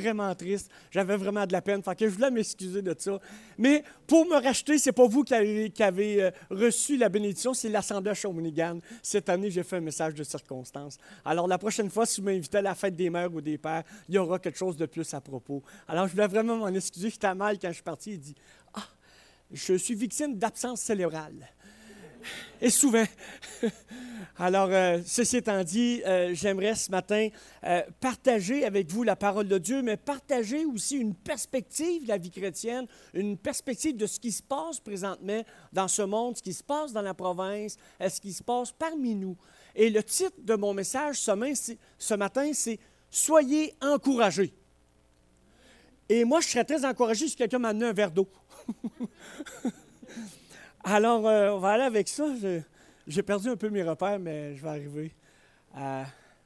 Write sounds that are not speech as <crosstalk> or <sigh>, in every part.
vraiment triste. J'avais vraiment de la peine. Fait que je voulais m'excuser de ça. Mais pour me racheter, c'est pas vous qui avez, euh, reçu la bénédiction, c'est l'Assemblée à Shawinigan. Cette année, j'ai fait un message de circonstance. Alors, la prochaine fois, si vous m'invitez à la fête des mères ou des pères, il y aura quelque chose de plus à propos. Alors, je voulais vraiment m'en excuser. J'étais mal quand je suis parti. Il dit Ah, je suis victime d'absence cérébrale. Et souvent. <laughs> Alors, euh, ceci étant dit, euh, j'aimerais ce matin euh, partager avec vous la parole de Dieu, mais partager aussi une perspective de la vie chrétienne, une perspective de ce qui se passe présentement dans ce monde, ce qui se passe dans la province, ce qui se passe parmi nous. Et le titre de mon message ce matin, c'est Soyez encouragés. Et moi, je serais très encouragé si quelqu'un m'a amené un verre d'eau. <laughs> Alors, on va aller avec ça. J'ai perdu un peu mes repères, mais je vais arriver.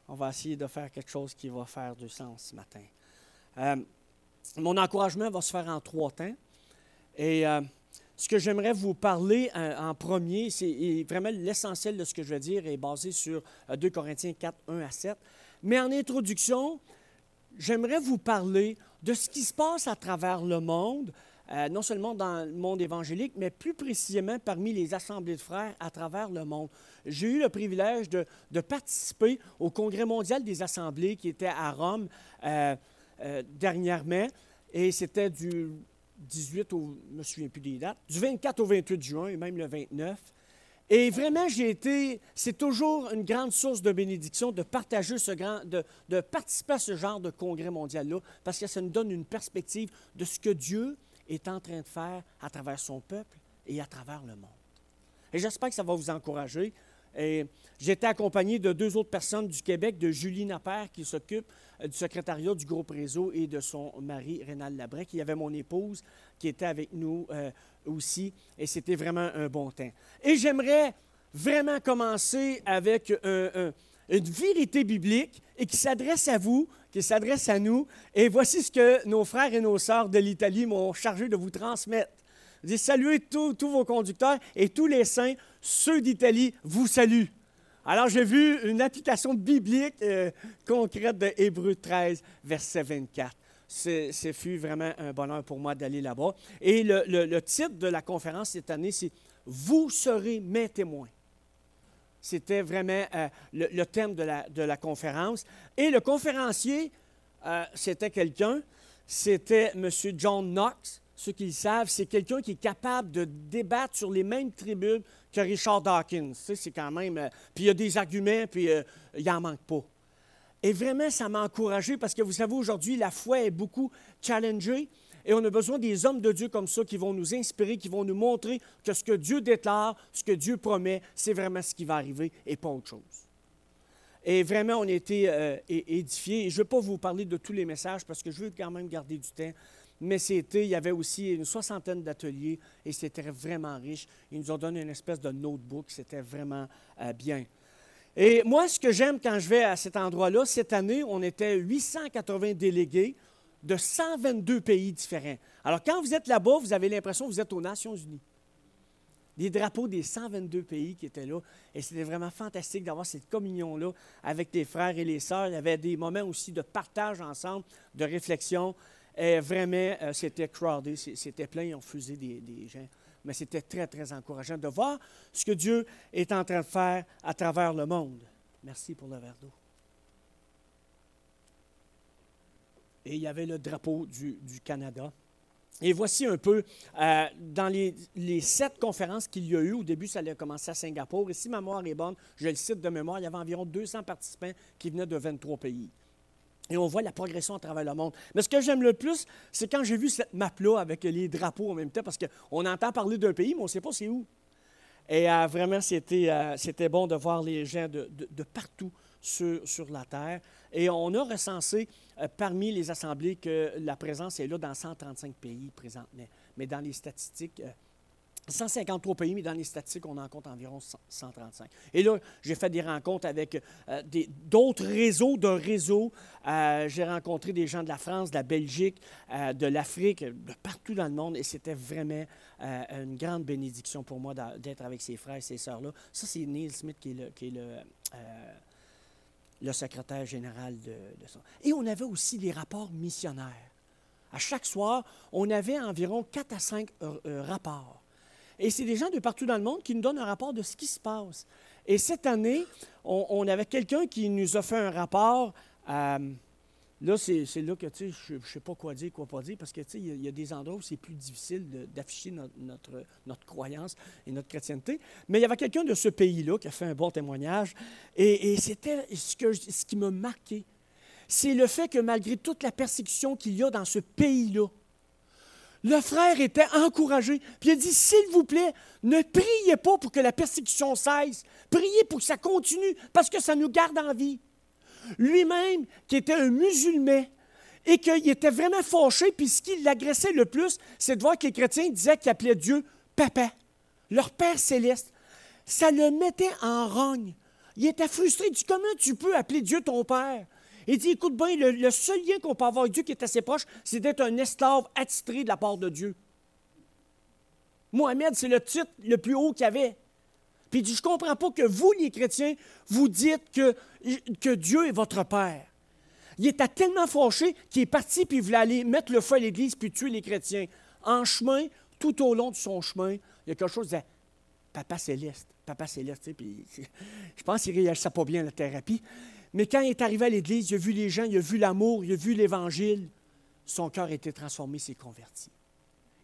on va essayer de faire quelque chose qui va faire du sens ce matin. Euh, mon encouragement va se faire en trois temps. Et euh, ce que j'aimerais vous parler euh, en, premier, c'est vraiment l'essentiel de ce que je vais dire est basé sur 2 Corinthiens 4, 1 à 7. Mais en introduction, j'aimerais vous parler de ce qui se passe à travers le monde, euh, non seulement dans le monde évangélique, mais plus précisément parmi les assemblées de frères à travers le monde. J'ai eu le privilège de, participer au Congrès mondial des assemblées qui était à Rome euh, euh, dernièrement, et c'était du 18 au, je me souviens plus des dates, du 24 au 28 juin et même le 29. Et vraiment, j'ai été, c'est toujours une grande source de bénédiction de partager ce grand, de participer à ce genre de congrès mondial-là, parce que ça nous donne une perspective de ce que Dieu est en train de faire à travers son peuple et à travers le monde. Et j'espère que ça va vous encourager. J'étais accompagné de deux autres personnes du Québec, de Julie Napper, qui s'occupe euh, du secrétariat du groupe Réseau, et de son mari, Rénal Labrec. Il y avait mon épouse qui était avec nous euh, aussi, et c'était vraiment un bon temps. Et j'aimerais vraiment commencer avec une vérité biblique et qui s'adresse à vous qui s'adresse à nous. Et voici ce que nos frères et nos sœurs de l'Italie m'ont chargé de vous transmettre. Dis saluez tous, vos conducteurs et tous les saints, ceux d'Italie vous saluent. Alors j'ai vu une application biblique euh, concrète de Hébreu 13, verset 24. Ce fut vraiment un bonheur pour moi d'aller là-bas. Et le, titre de la conférence cette année, c'est Vous serez mes témoins. C'était vraiment euh, le, thème de la, conférence. Et le conférencier, euh, c'était quelqu'un, c'était M. John Knox. Ceux qui le savent, c'est quelqu'un qui est capable de débattre sur les mêmes tribunes que Richard Dawkins. c'est quand même. Euh, puis il y a des arguments, puis il n'en manque pas. Et vraiment, ça m'a encouragé parce que vous savez, aujourd'hui, la foi est beaucoup challengée. Et on a besoin des hommes de Dieu comme ça qui vont nous inspirer, qui vont nous montrer que ce que Dieu déclare, ce que Dieu promet, c'est vraiment ce qui va arriver et pas autre chose. Et vraiment, on a été euh, édifiés. Je ne vais pas vous parler de tous les messages parce que je veux quand même garder du temps. Mais c'était, il y avait aussi une soixantaine d'ateliers et c'était vraiment riche. Ils nous ont donné une espèce de notebook. C'était vraiment euh, bien. Et moi, ce que j'aime quand je vais à cet endroit-là, cette année, on était 880 délégués de 122 pays différents. Alors, quand vous êtes là-bas, vous avez l'impression que vous êtes aux Nations Unies. Des drapeaux des 122 pays qui étaient là. Et c'était vraiment fantastique d'avoir cette communion-là avec les frères et les sœurs. Il y avait des moments aussi de partage ensemble, de réflexion. Et vraiment, euh, c'était crowded, c'était plein, on faisait des, des gens. Mais c'était très, très encourageant de voir ce que Dieu est en train de faire à travers le monde. Merci pour le verre d'eau. Et il y avait le drapeau du, Canada. Et voici un peu, euh, dans les, sept conférences qu'il y a eu, au début, ça allait commencer à Singapour, et si ma mémoire est bonne, je le cite de mémoire, il y avait environ 200 participants qui venaient de 23 pays. Et on voit la progression à travers le monde. Mais ce que j'aime le plus, c'est quand j'ai vu cette map-là avec les drapeaux en même temps, parce qu'on entend parler d'un pays, mais on ne sait pas c'est où. Et euh, vraiment, euh, c'était bon de voir les gens de, de partout sur, la terre. Et on a recensé euh, parmi les assemblées que la présence est là dans 135 pays présentement. Mais dans les statistiques, 153 euh, pays, mais dans les statistiques, on en compte environ 135. Et là, j'ai fait des rencontres avec euh, d'autres réseaux de réseaux. j'ai rencontré des gens de la France, de la Belgique, de l'Afrique, de partout dans le monde, et c'était vraiment une grande bénédiction pour moi d'être avec ces frères et ces sœurs-là. Ça, c'est Neil Smith qui est le le secrétaire général de, de son. Et on avait aussi les rapports missionnaires. À chaque soir, on avait environ 4 à 5 euh, euh, rapports. Et c'est des gens de partout dans le monde qui nous donnent un rapport de ce qui se passe. Et cette année, on, on avait quelqu'un qui nous a fait un rapport. euh, là, c'est là que tu sais, je ne sais pas quoi dire, quoi pas dire, parce que tu sais, il y a- des endroits où c'est plus difficile d'afficher notre, notre, notre croyance et notre chrétienté. Mais il y avait quelqu'un de ce pays-là qui a fait un bon témoignage. Et, c'était ce, ce qui m'a marqué. C'est le fait que malgré toute la persécution qu'il y a dans ce pays-là, le frère était encouragé. Puis il a dit, s'il vous plaît, ne priez pas pour que la persécution cesse. Priez pour que ça continue, parce que ça nous garde en vie. Lui-même, qui était un musulman, et qu'il était vraiment fâché, puis ce qui l'agressait le plus, c'est de voir que les chrétiens disaient qu'ils appelaient Dieu Papa, leur Père céleste. Ça le mettait en rogne. Il était frustré. Il dit Comment tu peux appeler Dieu ton Père? Il dit Écoute bien, le, seul lien qu'on peut avoir avec Dieu qui est assez proche, c'est d'être un esclave attitré de la part de Dieu. Mohamed, c'est le titre le plus haut qu'il y avait. Puis il dit, je ne comprends pas que vous, les chrétiens, vous dites que, que Dieu est votre Père. Il était tellement fâché qu'il est parti puis il voulait aller mettre le feu à l'Église puis tuer les chrétiens. En chemin, tout au long de son chemin, il y a quelque chose de Papa céleste, Papa céleste. Puis, <laughs> je pense qu'il ne réagissait pas bien à la thérapie. Mais quand il est arrivé à l'Église, il a vu les gens, il a vu l'amour, il a vu l'Évangile. Son cœur a été transformé, s'est converti.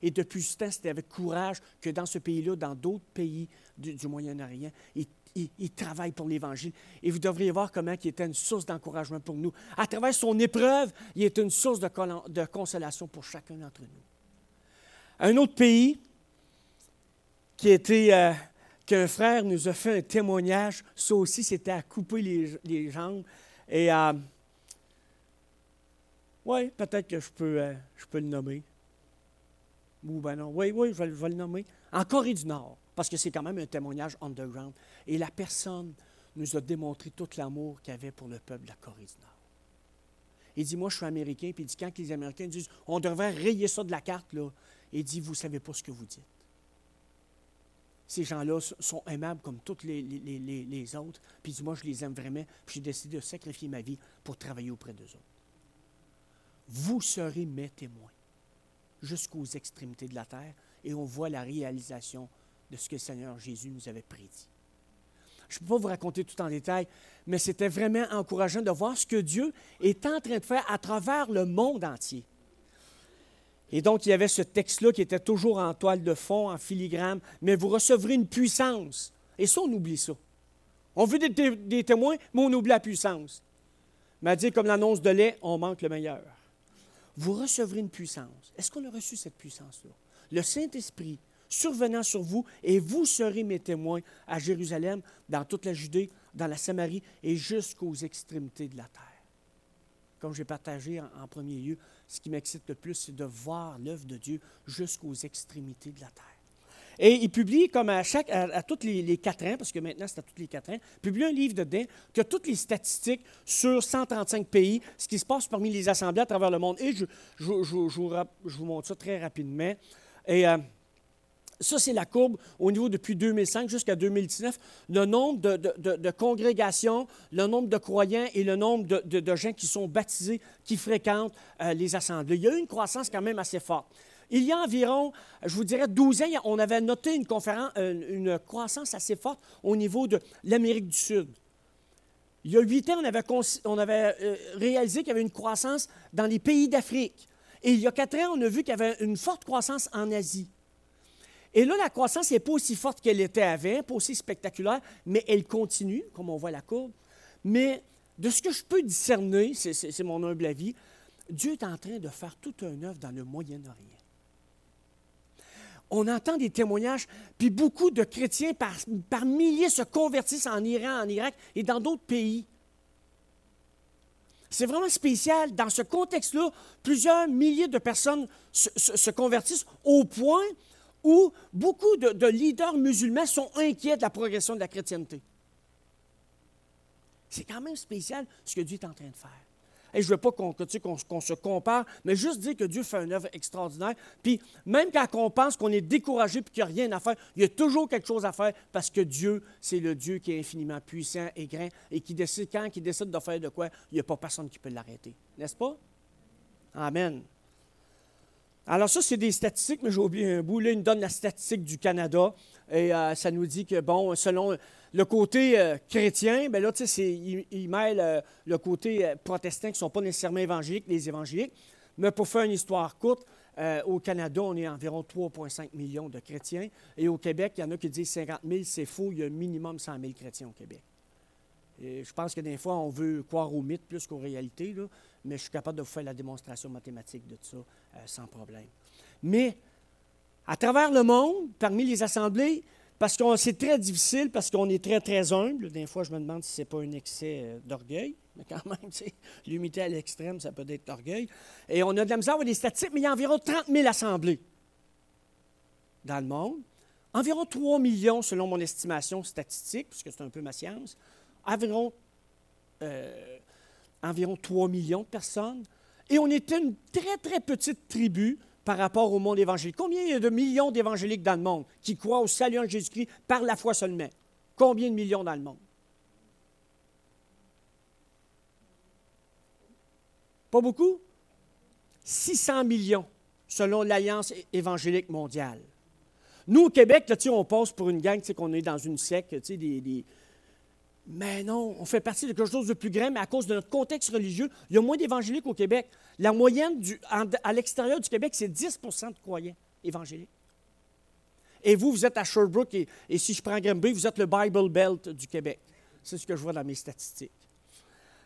Et depuis ce temps, c'était avec courage que dans ce pays-là, dans d'autres pays du, Moyen-Orient, il, il- il travaille pour l'Évangile. Et vous devriez voir comment il était une source d'encouragement pour nous. À travers son épreuve, il est une source de, consolation pour chacun d'entre nous. Un autre pays qui était, euh, qu'un frère nous a fait un témoignage, ça aussi, c'était à couper les, les jambes. Et, euh, oui, peut-être que je peux, euh, je peux le nommer. Ou ben. Oui, oui, je vais, le nommer. En Corée du Nord, parce que c'est quand même un témoignage underground. Et la personne nous a démontré tout l'amour qu'il avait pour le peuple de la Corée du Nord. Il dit, moi, je suis américain, puis il dit, quand les Américains disent, on devrait rayer ça de la carte, là, il dit, vous ne savez pas ce que vous dites. Ces gens-là sont aimables comme tous les- les autres. Puis il dit, moi, je les aime vraiment, puis j'ai décidé de sacrifier ma vie pour travailler auprès d'eux autres. Vous serez mes témoins jusqu'aux extrémités de la terre et on voit la réalisation de ce que le Seigneur Jésus nous avait prédit. Je ne peux pas vous raconter tout en détail, mais c'était vraiment encourageant de voir ce que Dieu est en train de faire à travers le monde entier. Et donc, il y avait ce texte-là qui était toujours en toile de fond, en filigrane, mais vous recevrez une puissance. Et ça, on oublie ça. On veut des, té- des témoins, mais on oublie la puissance. Mais comme l'annonce de lait, on manque le meilleur vous recevrez une puissance. Est-ce qu'on a reçu cette puissance-là? Le Saint-Esprit survenant sur vous, et vous serez mes témoins à Jérusalem, dans toute la Judée, dans la Samarie et jusqu'aux extrémités de la terre. Comme j'ai partagé en, premier lieu, ce qui m'excite le plus, c'est de voir l'œuvre de Dieu jusqu'aux extrémités de la terre. Et il publie, comme à, chaque, à, tous les, quatre ans, parce que maintenant c'est à tous les quatre ans, publie un livre dedans qui a toutes les statistiques sur 135 pays, ce qui se passe parmi les assemblées à travers le monde. Et je vous montre ça très rapidement. Et euh, ça, c'est la courbe au niveau depuis 2005 jusqu'à 2019, le nombre de, congrégations, le nombre de croyants et le nombre de, gens qui sont baptisés, qui fréquentent euh, les assemblées. Il y a eu une croissance quand même assez forte. Il y a environ, je vous dirais, 12 ans, on avait noté euh, une croissance assez forte au niveau de l'Amérique du Sud. Il y a huit ans, on avait, on avait, euh, réalisé qu'il y avait une croissance dans les pays d'Afrique. Et il y a quatre ans, on a vu qu'il y avait une forte croissance en Asie. Et là, la croissance n'est pas aussi forte qu'elle était avant, pas aussi spectaculaire, mais elle continue, comme on voit la courbe. Mais de ce que je peux discerner, c'est- mon humble avis, Dieu est en train de faire toute une œuvre dans le Moyen-Orient. On entend des témoignages, puis beaucoup de chrétiens par, milliers se convertissent en Iran, en Irak et dans d'autres pays. C'est vraiment spécial. Dans ce contexte-là, plusieurs milliers de personnes se convertissent au point où beaucoup de, de leaders musulmans sont inquiets de la progression de la chrétienté. C'est quand même spécial ce que Dieu est en train de faire. Et je ne veux pas qu'on se compare, mais juste dire que Dieu fait une œuvre extraordinaire. Puis même quand on pense qu'on est découragé et qu'il n'y a rien à faire, il y a toujours quelque chose à faire parce que Dieu, c'est le Dieu qui est infiniment puissant et grand et qui décide, quand il décide de faire de quoi, il n'y a pas personne qui peut l'arrêter. N'est-ce pas? Amen. Alors ça, c'est des statistiques, mais j'ai oublié un bout. Là, il nous donne la statistique du Canada. Et euh, ça nous dit que, bon, selon le côté euh, chrétien, bien là, tu sais, il, il, mêle euh, le côté protestant qui ne sont pas nécessairement évangéliques, les évangéliques. Mais pour faire une histoire courte, au Canada, on est environ 3,5 millions de chrétiens. Et au Québec, il y en a qui disent 50 000, c'est faux, il y a minimum 100 000 chrétiens au Québec. Je pense que des fois, on veut croire aux mythes plus qu'aux réalités, là, mais je suis capable de vous faire la démonstration mathématique de ça sans problème. Mais à travers le monde, parmi les assemblées, parce que c'est très difficile, parce qu'on est très, très humble. Des fois, je me demande si ce n'est pas un excès euh, d'orgueil. <laughs> Mais quand même, l'humilité à l'extrême, ça peut être l'orgueil. Et on a de la misère à des statistiques, mais il y a environ 30 000 assemblées dans le monde. Environ 3 millions, selon mon estimation statistique, puisque c'est un peu ma science. Environ, euh, environ 3 millions de personnes. Et on était une très, très petite tribu par rapport au monde évangélique. Combien il y a de millions d'évangéliques dans le monde qui croient au salut en Jésus-Christ par la foi seulement? Combien de millions dans le monde? Pas beaucoup? 600 millions, selon l'Alliance évangélique mondiale. Nous, au Québec, on passe pour une gang, qu'on est dans une secte, des, des, mais non, on fait partie de quelque chose de plus grand, mais à cause de notre contexte religieux, il y a moins d'évangéliques au Québec. La moyenne à l'extérieur du Québec, c'est 10% de croyants évangéliques. Et vous, vous êtes à Sherbrooke, et, si je prends Granby, vous êtes le Bible Belt du Québec. C'est ce que je vois dans mes statistiques.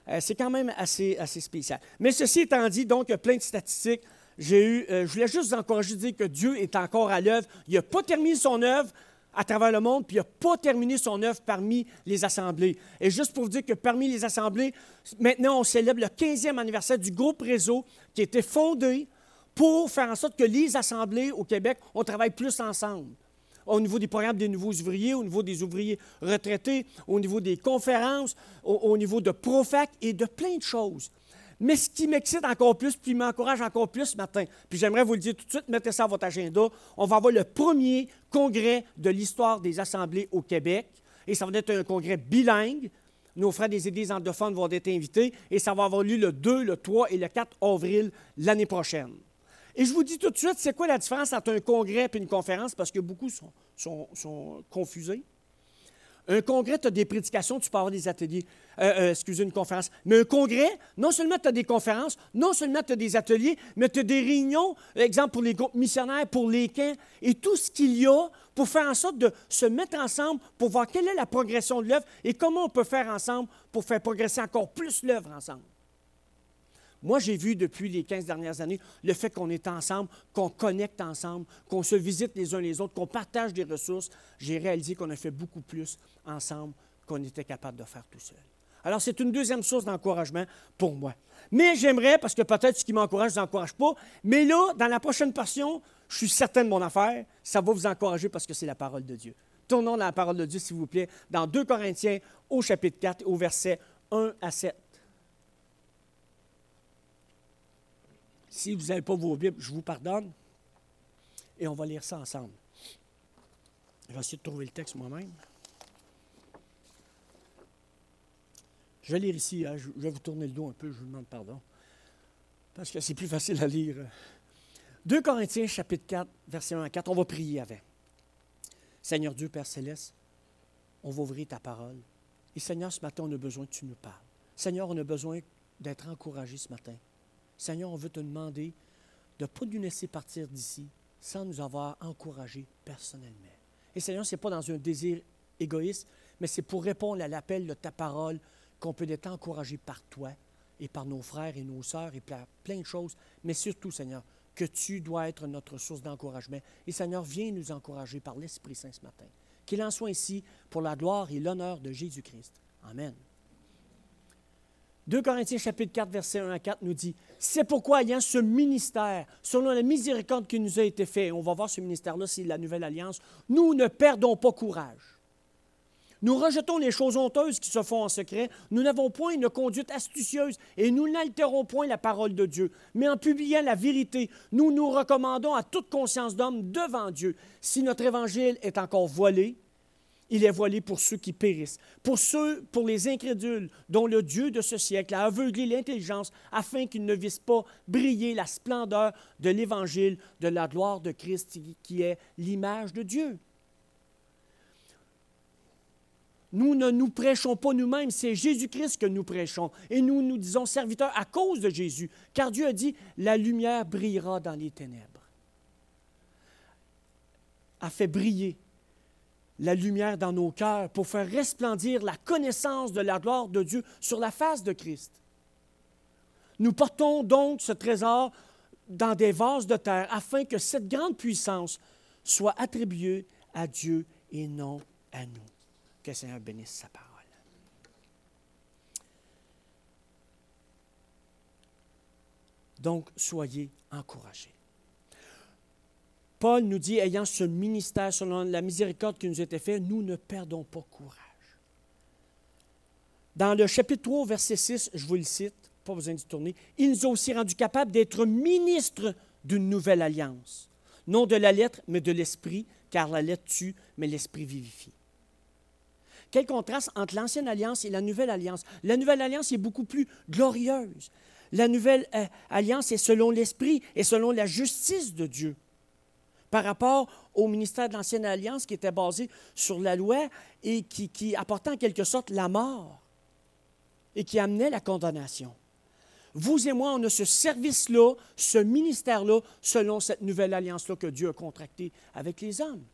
Euh, c'est quand même assez, assez spécial. Mais ceci étant dit, donc, il y a plein de statistiques. J'ai eu, euh, je voulais juste vous encourager à dire que Dieu est encore à l'œuvre. Il n'a pas terminé son œuvre à travers le monde, puis il n'a pas terminé son œuvre parmi les assemblées. Et juste pour vous dire que parmi les assemblées, maintenant, on célèbre le 15e anniversaire du groupe Réseau qui a été fondé pour faire en sorte que les assemblées au Québec, on travaille plus ensemble. Au niveau des programmes des nouveaux ouvriers, au niveau des ouvriers retraités, au niveau des conférences, au, au niveau de Profac et de plein de choses. Mais ce qui m'excite encore plus, puis m'encourage encore plus ce matin, puis j'aimerais vous le dire tout de suite, mettez ça à votre agenda, on va avoir le premier congrès de l'histoire des assemblées au Québec, et ça va être un congrès bilingue. Nos frères des églises anglophones vont être invités, et ça va avoir lieu le 2, le 3 et le 4 avril l'année prochaine. Et je vous dis tout de suite, c'est quoi la différence entre un congrès et une conférence, parce que beaucoup sont confusés. Un congrès, tu as des prédications, tu peux avoir des ateliers, euh, euh, excusez, une conférence. Mais un congrès, non seulement tu as des conférences, non seulement tu as des ateliers, mais tu as des réunions, exemple pour les groupes missionnaires, pour les camps, et tout ce qu'il y a pour faire en sorte de se mettre ensemble pour voir quelle est la progression de l'œuvre et comment on peut faire ensemble pour faire progresser encore plus l'œuvre ensemble. Moi, j'ai vu depuis les 15 dernières années le fait qu'on est ensemble, qu'on connecte ensemble, qu'on se visite les uns les autres, qu'on partage des ressources. J'ai réalisé qu'on a fait beaucoup plus ensemble qu'on était capable de faire tout seul. Alors, c'est une deuxième source d'encouragement pour moi. Mais j'aimerais, parce que peut-être ce qui m'encourage ne vous encourage pas, mais là, dans la prochaine portion, je suis certain de mon affaire, ça va vous encourager parce que c'est la parole de Dieu. Tournons dans la parole de Dieu, s'il vous plaît, dans 2 Corinthiens, au chapitre 4, au verset 1 à 7. Si vous n'avez pas vos Bibles, je vous pardonne. Et on va lire ça ensemble. Je vais essayer de trouver le texte moi-même. Je vais lire ici, hein. je vais vous tourner le dos un peu, je vous demande pardon. Parce que c'est plus facile à lire. 2 Corinthiens chapitre 4, verset 1 à 4, on va prier avant. Seigneur Dieu, Père céleste, on va ouvrir ta parole. Et Seigneur, ce matin, on a besoin que tu nous parles. Seigneur, on a besoin d'être encouragé ce matin. Seigneur, on veut te demander de ne pas nous laisser partir d'ici sans nous avoir encouragés personnellement. Et Seigneur, ce n'est pas dans un désir égoïste, mais c'est pour répondre à l'appel de ta parole qu'on peut être encouragé par toi et par nos frères et nos sœurs et par plein de choses, mais surtout, Seigneur, que tu dois être notre source d'encouragement. Et Seigneur, viens nous encourager par l'Esprit Saint ce matin. Qu'il en soit ainsi pour la gloire et l'honneur de Jésus-Christ. Amen. 2 Corinthiens chapitre 4, verset 1 à 4 nous dit, c'est pourquoi ayant ce ministère, selon la miséricorde qui nous a été faite, on va voir ce ministère-là, c'est la nouvelle alliance, nous ne perdons pas courage. Nous rejetons les choses honteuses qui se font en secret. Nous n'avons point une conduite astucieuse et nous n'altérons point la parole de Dieu. Mais en publiant la vérité, nous nous recommandons à toute conscience d'homme devant Dieu. Si notre évangile est encore voilé, il est voilé pour ceux qui périssent, pour ceux, pour les incrédules, dont le Dieu de ce siècle a aveuglé l'intelligence afin qu'ils ne vissent pas briller la splendeur de l'évangile de la gloire de Christ qui est l'image de Dieu. Nous ne nous prêchons pas nous-mêmes, c'est Jésus-Christ que nous prêchons. Et nous nous disons serviteurs à cause de Jésus, car Dieu a dit, la lumière brillera dans les ténèbres. A fait briller la lumière dans nos cœurs pour faire resplendir la connaissance de la gloire de Dieu sur la face de Christ. Nous portons donc ce trésor dans des vases de terre afin que cette grande puissance soit attribuée à Dieu et non à nous. Que le Seigneur bénisse sa parole. Donc, soyez encouragés. Paul nous dit, ayant ce ministère selon la miséricorde qui nous était fait, nous ne perdons pas courage. Dans le chapitre 3, verset 6, je vous le cite, pas besoin d'y tourner, il nous a aussi rendus capables d'être ministres d'une nouvelle alliance. Non de la lettre, mais de l'esprit, car la lettre tue, mais l'esprit vivifie. Quel contraste entre l'ancienne alliance et la nouvelle alliance. La nouvelle alliance est beaucoup plus glorieuse. La nouvelle euh, alliance est selon l'esprit et selon la justice de Dieu par rapport au ministère de l'Ancienne Alliance qui était basé sur la loi et qui, apportait en quelque sorte la mort et qui amenait la condamnation. Vous et moi, on a ce service-là, ce ministère-là, selon cette nouvelle alliance-là que Dieu a contractée avec les hommes.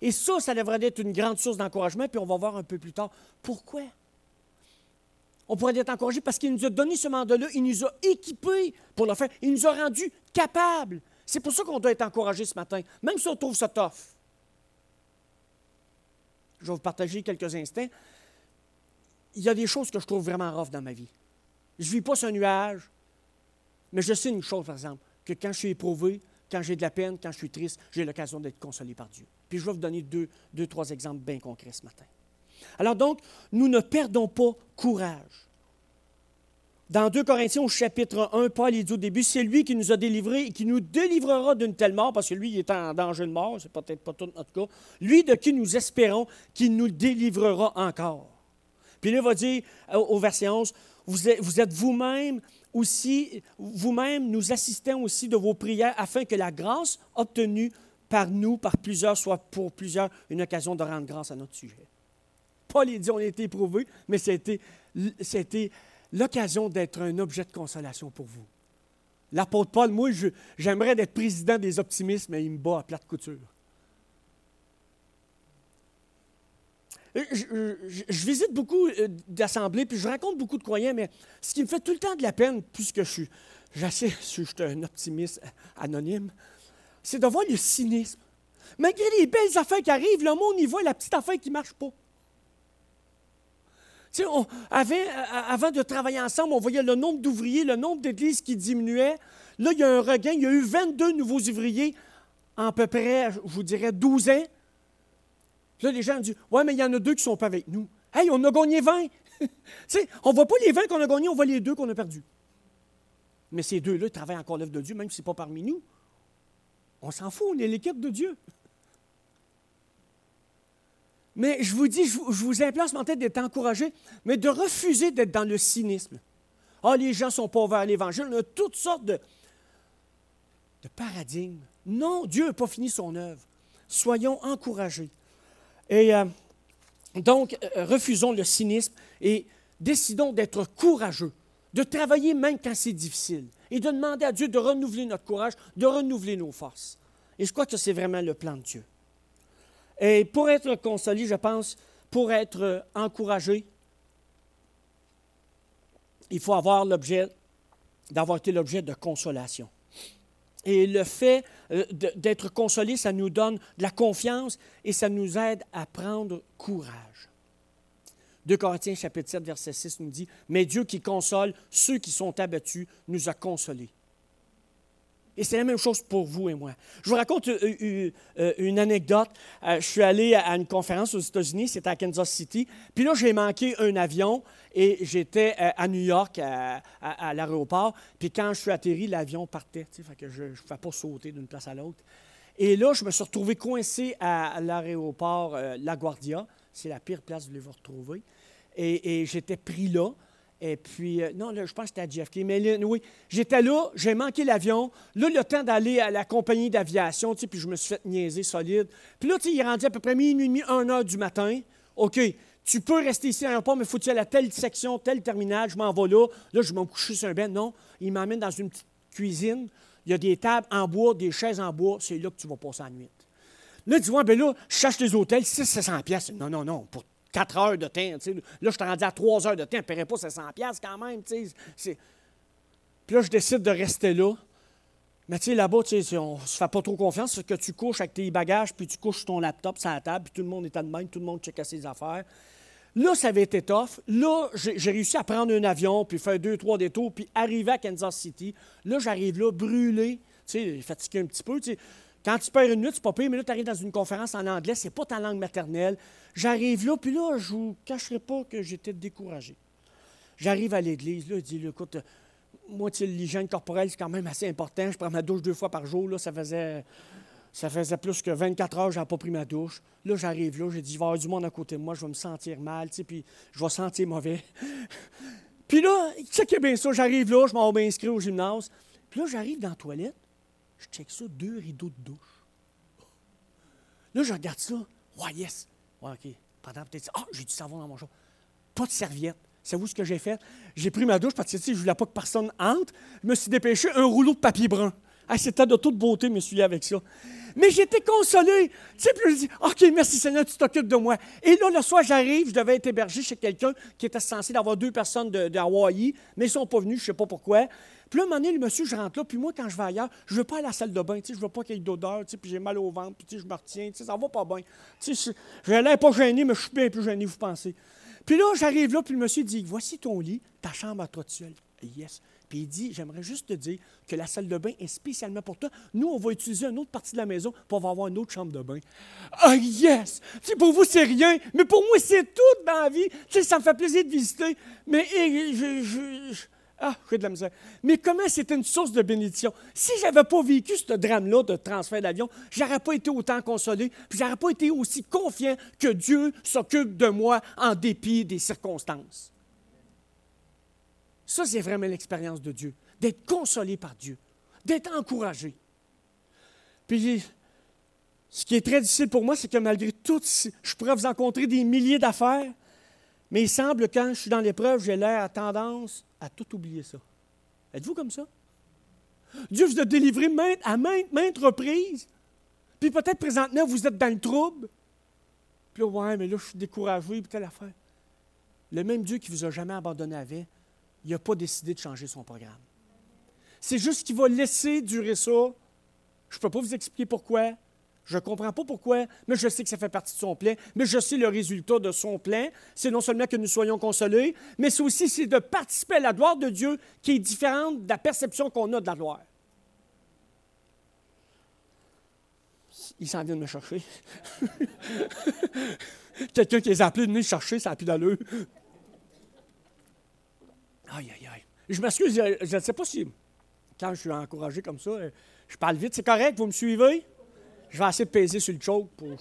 Et ça, ça devrait être une grande source d'encouragement, puis on va voir un peu plus tard pourquoi. On pourrait être encouragé parce qu'il nous a donné ce mandat-là, il nous a équipés pour le faire, il nous a rendus capables. C'est pour ça qu'on doit être encouragé ce matin, même si on trouve ça tough. Je vais vous partager quelques instants. Il y a des choses que je trouve vraiment rough dans ma vie. Je ne vis pas un nuage, mais je sais une chose, par exemple, que quand je suis éprouvé, quand j'ai de la peine, quand je suis triste, j'ai l'occasion d'être consolé par Dieu. Puis je vais vous donner deux, deux, trois exemples bien concrets ce matin. Alors donc, nous ne perdons pas courage. Dans 2 Corinthiens au chapitre 1, Paul dit au début, c'est lui qui nous a délivrés et qui nous délivrera d'une telle mort, parce que lui, il est en danger de mort, c'est peut-être pas tout notre cas. Lui de qui nous espérons qu'il nous délivrera encore. Puis là, il va dire au verset 11, vous êtes, vous-même aussi, vous-même nous assistons aussi de vos prières afin que la grâce obtenue par nous, par plusieurs, soit pour plusieurs une occasion de rendre grâce à notre sujet. Paul dit on a été éprouvé, mais c'était l'occasion d'être un objet de consolation pour vous. L'apôtre Paul, moi, j'aimerais être président des optimistes, mais il me bat à plate couture. Euh, je, visite beaucoup euh, d'assemblées, puis je rencontre beaucoup de croyants, mais ce qui me fait tout le temps de la peine, puisque je suis, <laughs> je suis un optimiste anonyme, c'est de voir le cynisme. Malgré les belles affaires qui arrivent, le monde y voit la petite affaire qui ne marche pas avait, avant de travailler ensemble, on voyait le nombre d'ouvriers, le nombre d'églises qui diminuait. Là, il y a un regain. Il y a eu 22 nouveaux ouvriers en à peu près, je vous dirais, 12 ans. là, les gens dit Ouais, mais il y en a deux qui ne sont pas avec nous. Hey, on a gagné 20. <laughs> on ne voit pas les 20 qu'on a gagnés, on voit les deux qu'on a perdus. Mais ces deux-là travaillent encore l'œuvre de Dieu, même si ce n'est pas parmi nous. On s'en fout, on est l'équipe de Dieu. Mais je vous dis, je vous, implore en tête d'être encouragé, mais de refuser d'être dans le cynisme. Ah, les gens sont pas ouverts à l'Évangile. On a toutes sortes de, de paradigmes. Non, Dieu n'a pas fini son œuvre. Soyons encouragés. Et euh, donc, euh, refusons le cynisme et décidons d'être courageux, de travailler même quand c'est difficile et de demander à Dieu de renouveler notre courage, de renouveler nos forces. Et je crois que c'est vraiment le plan de Dieu. Et pour être consolé, je pense, pour être encouragé, il faut avoir l'objet, d'avoir été l'objet de consolation. Et le fait euh, d'être consolé, ça nous donne de la confiance et ça nous aide à prendre courage. 2 Corinthiens chapitre 7, verset 6 nous dit, Mais Dieu qui console ceux qui sont abattus nous a consolés. Et c'est la même chose pour vous et moi. Je vous raconte euh, euh, une anecdote. Je suis allé à une conférence aux États-Unis, c'était à Kansas City. Puis là, j'ai manqué un avion et j'étais à New York, à, l'aéroport. Puis quand je suis atterri, l'avion partait. Fait que je ne pouvais pas sauter d'une place à l'autre. Et là, je me suis retrouvé coincé à l'aéroport LaGuardia. C'est la pire place où vous vous retrouver. Et, et j'étais pris là. Et puis, euh, non, là, je pense que c'était à JFK. Mais oui, j'étais là, j'ai manqué l'avion. Là, le temps d'aller à la compagnie d'aviation, tu sais, puis je me suis fait niaiser solide. Puis là, tu sais, il est rendu à peu près minuit, minuit, 1 heure du matin. OK, tu peux rester ici à l'aéroport, mais faut-tu aller à telle section, tel terminal, je m'en vais là. Là, je vais me coucher sur un ben. Non, il m'emmène dans une petite cuisine. Il y a des tables en bois, des chaises en bois. C'est là que tu vas passer la nuit. Là, tu vois, ben là, je cherche les hôtels, 600 pièces. Non, non, non, pour 4 heures de temps. Là, je suis rendu à 3 heures de temps. Je ne paierais pas 700 quand même. Puis là, je décide de rester là. Mais tu sais, là-bas, on ne se fait pas trop confiance. C'est que tu couches avec tes bagages, puis tu couches ton laptop sur la table, puis tout le monde est à de même, tout le monde check ses affaires. Là, ça avait été tough. Là, j'ai réussi à prendre un avion, puis faire deux, trois détours, puis arriver à Kansas City. Là, j'arrive là, brûlé, tu sais, fatigué un petit peu. Tu sais. Quand tu perds une minute, c'est pas pire, mais là, tu arrives dans une conférence en anglais, c'est pas ta langue maternelle. J'arrive là, puis là, je vous cacherai pas que j'étais découragé. J'arrive à l'église, là, il dit, écoute, moi, l'hygiène corporelle, c'est quand même assez important. Je prends ma douche deux fois par jour, là, ça faisait... Ça faisait plus que 24 heures je pas pris ma douche. Là, j'arrive là, j'ai dit, il va y avoir du monde à côté de moi, je vais me sentir mal, tu sais, puis je vais sentir mauvais. <laughs> puis là, checkez bien ça, j'arrive là, je m'en vais au gymnase. Puis là, j'arrive dans la toilette, je check ça, deux rideaux de douche. Là, je regarde ça. Ouais, yes. Ouais, OK. Pendant peut-être. Ah, j'ai du savon dans mon chat. Pas de serviette. Savez-vous ce que j'ai fait? J'ai pris ma douche parce que je ne voulais pas que personne entre. Je me suis dépêché un rouleau de papier brun. Ah, c'était de toute beauté, me suis avec ça. Mais j'étais consolé. Tu sais, puis je dis, OK, merci Seigneur, tu t'occupes de moi. Et là, le soir, j'arrive, je devais être hébergé chez quelqu'un qui était censé d'avoir deux personnes de, mais ils ne sont pas venus, je ne sais pas pourquoi. Puis là, un moment donné, le monsieur, je rentre là, puis moi, quand je vais ailleurs, je ne veux pas à la salle de bain, je veux pas qu'il y ait d'odeur, puis j'ai mal au ventre, puis je me retiens, ça va pas bien. Je l'air pas gêné, mais je suis bien plus gêné, vous pensez. Puis là, j'arrive là, puis le monsieur dit, voici ton lit, ta chambre à toi tout seul. Yes. Puis il dit, j'aimerais juste te dire que la salle de bain est spécialement pour toi. Nous, on va utiliser une autre partie de la maison pour avoir une autre chambre de bain. Ah, yes! pour vous, c'est rien, mais pour moi, c'est tout dans la vie. Tu sais, ça me fait plaisir de visiter, mais je ah, j'ai de la misère. Mais comment c'était une source de bénédiction? Si je n'avais pas vécu ce drame-là de transfert d'avion, je n'aurais pas été autant consolé, puis je n'aurais pas été aussi confiant que Dieu s'occupe de moi en dépit des circonstances. Ça, c'est vraiment l'expérience de Dieu, d'être consolé par Dieu, d'être encouragé. Puis, ce qui est très difficile pour moi, c'est que malgré tout, je pourrais vous rencontrer des milliers d'affaires, mais il semble, quand je suis dans l'épreuve, j'ai l'air à tendance à tout oublier ça. Êtes-vous comme ça? Dieu vous a délivré à maintes, maintes reprises. Puis peut-être présentement, vous êtes dans le trouble. Puis là, ouais, mais là, je suis découragé, puis telle affaire. Le même Dieu qui ne vous a jamais abandonné avait, il n'a pas décidé de changer son programme. C'est juste qu'il va laisser durer ça. Je ne peux pas vous expliquer pourquoi. Je ne comprends pas pourquoi, mais je sais que ça fait partie de son plan. Mais je sais le résultat de son plan. C'est non seulement que nous soyons consolés, mais c'est aussi c'est de participer à la gloire de Dieu qui est différente de la perception qu'on a de la gloire. Il s'en vient de me chercher. <laughs> Quelqu'un qui les a appelés de venir chercher, ça n'a plus d'allure. Aïe, aïe, aïe. Je m'excuse, je ne sais pas si, quand je suis encouragé comme ça, je parle vite. C'est correct, vous me suivez? Je vais de peser sur le choke pour.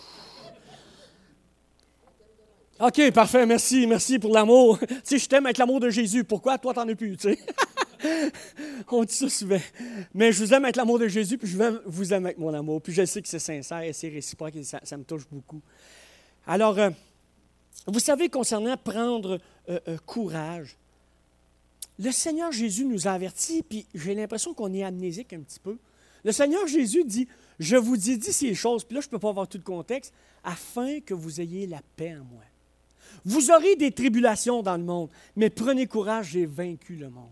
OK, parfait, merci, merci pour l'amour. <laughs> tu sais, je t'aime avec l'amour de Jésus. Pourquoi toi, t'en as plus, tu sais? <laughs> On dit ça souvent. Mais je vous aime avec l'amour de Jésus, puis je vous aime avec mon amour. Puis je sais que c'est sincère et c'est réciproque et ça, me touche beaucoup. Alors, euh, vous savez, concernant prendre euh, euh, courage, le Seigneur Jésus nous a puis j'ai l'impression qu'on est amnésique un petit peu. Le Seigneur Jésus dit je vous ai dit ces choses, puis là, je ne peux pas avoir tout le contexte, afin que vous ayez la paix en moi. Vous aurez des tribulations dans le monde, mais prenez courage, j'ai vaincu le monde.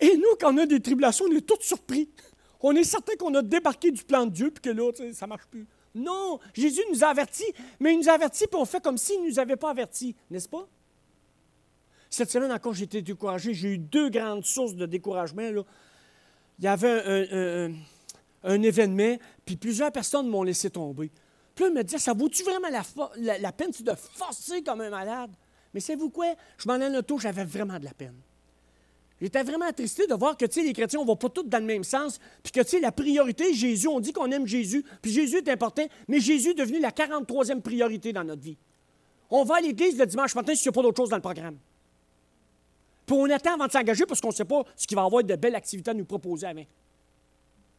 Et nous, quand on a des tribulations, on est tous surpris. On est certain qu'on a débarqué du plan de Dieu, puis que là, ça ne marche plus. Non, Jésus nous a avertis, mais il nous a avertis, puis on fait comme s'il ne nous avait pas avertis, n'est-ce pas? Cette semaine encore, j'ai été découragé. J'ai eu deux grandes sources de découragement. Il y avait un, événement, puis plusieurs personnes m'ont laissé tomber. Puis là, me disait, ça vaut-tu vraiment la, peine de forcer comme un malade? Mais savez-vous quoi? Je m'en allais en auto, j'avais vraiment de la peine. J'étais vraiment attristé de voir que les chrétiens, on ne va pas tous dans le même sens, puis que la priorité, Jésus, on dit qu'on aime Jésus, puis Jésus est important, mais Jésus est devenu la 43e priorité dans notre vie. On va à l'église le dimanche matin s'il n'y a pas d'autre chose dans le programme. Puis on attend avant de s'engager parce qu'on ne sait pas ce qu'il va y avoir de belles activités à nous proposer avant.